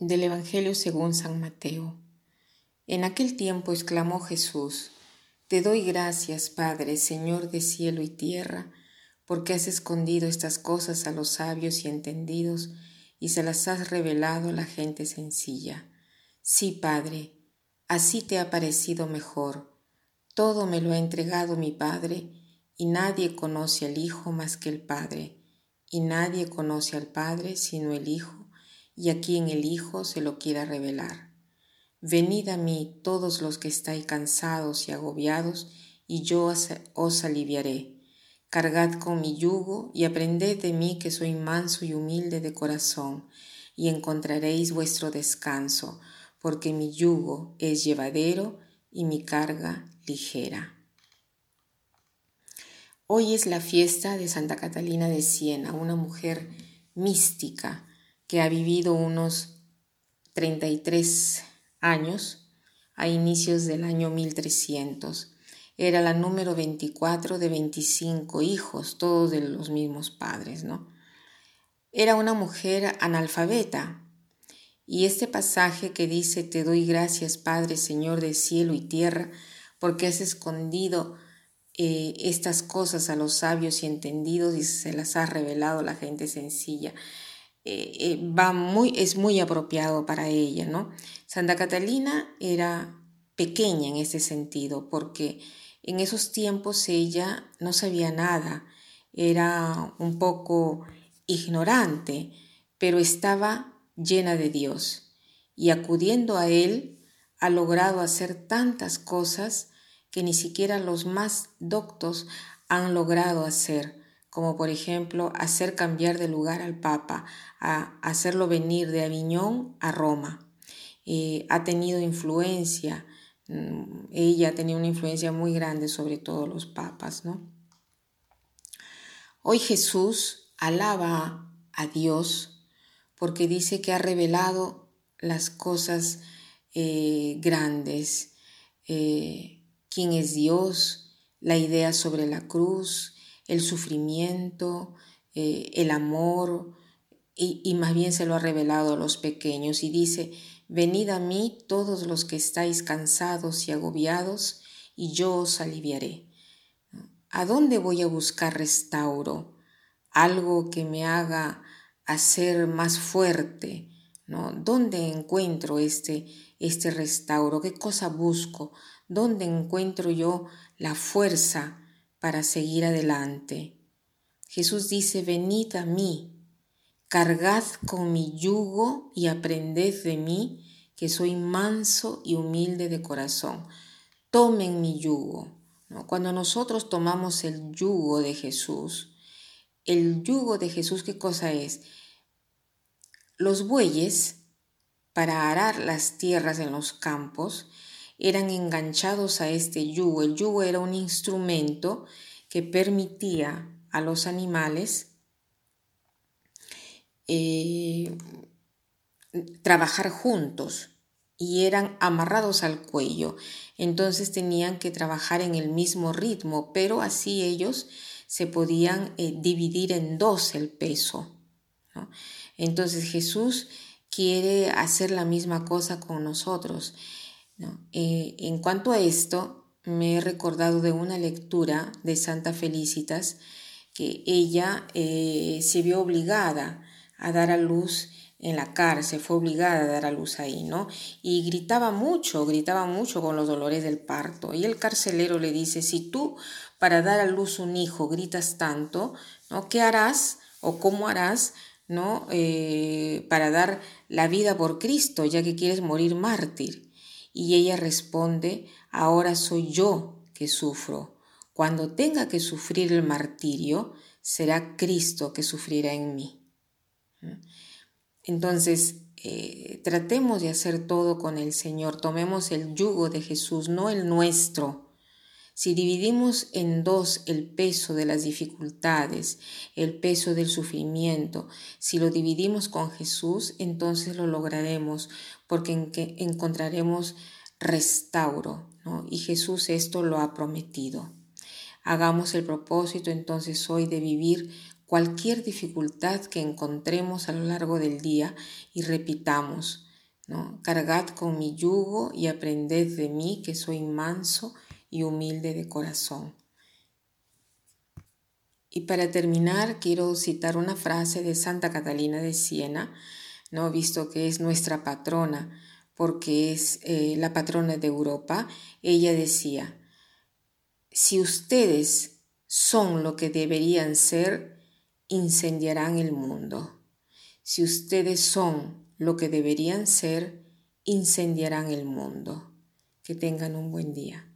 Del Evangelio según San Mateo. En aquel tiempo exclamó Jesús, Te doy gracias, Padre, Señor de cielo y tierra, porque has escondido estas cosas a los sabios y entendidos y se las has revelado a la gente sencilla. Sí, Padre, así te ha parecido mejor. Todo me lo ha entregado mi Padre, y nadie conoce al Hijo más que el Padre, y nadie conoce al Padre sino el Hijo y a quien el Hijo se lo quiera revelar. Venid a mí todos los que estáis cansados y agobiados, y yo os aliviaré. Cargad con mi yugo y aprended de mí que soy manso y humilde de corazón, y encontraréis vuestro descanso, porque mi yugo es llevadero y mi carga ligera. Hoy es la fiesta de Santa Catalina de Siena, una mujer mística que ha vivido unos 33 años a inicios del año 1300. Era la número 24 de 25 hijos, todos de los mismos padres, ¿no? Era una mujer analfabeta. Y este pasaje que dice, Te doy gracias, Padre, Señor de cielo y tierra, porque has escondido eh, estas cosas a los sabios y entendidos y se las has revelado a la gente sencilla. Eh, eh, va muy, es muy apropiado para ella, ¿no? Santa Catalina era pequeña en ese sentido, porque en esos tiempos ella no sabía nada, era un poco ignorante, pero estaba llena de Dios y acudiendo a Él ha logrado hacer tantas cosas que ni siquiera los más doctos han logrado hacer como por ejemplo hacer cambiar de lugar al Papa, a hacerlo venir de Aviñón a Roma. Eh, ha tenido influencia, mm, ella ha tenido una influencia muy grande sobre todos los papas, ¿no? Hoy Jesús alaba a Dios porque dice que ha revelado las cosas eh, grandes, eh, quién es Dios, la idea sobre la cruz, el sufrimiento, eh, el amor, y, más bien se lo ha revelado a los pequeños y dice, venid a mí todos los que estáis cansados y agobiados, y yo os aliviaré. ¿A dónde voy a buscar restauro? Algo que me haga hacer más fuerte, ¿no? ¿Dónde encuentro este, este restauro? ¿Qué cosa busco? ¿Dónde encuentro yo la fuerza para seguir adelante. Jesús dice, venid a mí, cargad con mi yugo y aprended de mí, que soy manso y humilde de corazón. Tomen mi yugo. Cuando nosotros tomamos el yugo de Jesús, el yugo de Jesús, ¿qué cosa es? Los bueyes, para arar las tierras en los campos, eran enganchados a este yugo. El yugo era un instrumento que permitía a los animales eh, trabajar juntos y eran amarrados al cuello. Entonces tenían que trabajar en el mismo ritmo, pero así ellos se podían eh, dividir en dos el peso. Entonces Jesús quiere hacer la misma cosa con nosotros. Eh, en cuanto a esto, me he recordado de una lectura de Santa Felicitas que ella eh, se vio obligada a dar a luz en la cárcel, fue obligada a dar a luz ahí, ¿no? Y gritaba mucho, gritaba mucho con los dolores del parto. Y el carcelero le dice, si tú para dar a luz un hijo gritas tanto, ¿no? ¿Qué harás o cómo harás, ¿no? Eh, para dar la vida por Cristo, ya que quieres morir mártir. Y ella responde, ahora soy yo que sufro. Cuando tenga que sufrir el martirio, será Cristo que sufrirá en mí. Entonces, eh, tratemos de hacer todo con el Señor, tomemos el yugo de Jesús, no el nuestro. Si dividimos en dos el peso de las dificultades, el peso del sufrimiento, si lo dividimos con Jesús, entonces lo lograremos, porque encontraremos restauro, ¿no? y Jesús esto lo ha prometido. Hagamos el propósito entonces hoy de vivir cualquier dificultad que encontremos a lo largo del día y repitamos, ¿no? Cargad con mi yugo y aprended de mí que soy manso y humilde de corazón. Y para terminar, quiero citar una frase de Santa Catalina de Siena, ¿no? visto que es nuestra patrona, porque es eh, la patrona de Europa. Ella decía, si ustedes son lo que deberían ser, incendiarán el mundo. Si ustedes son lo que deberían ser, incendiarán el mundo. Que tengan un buen día.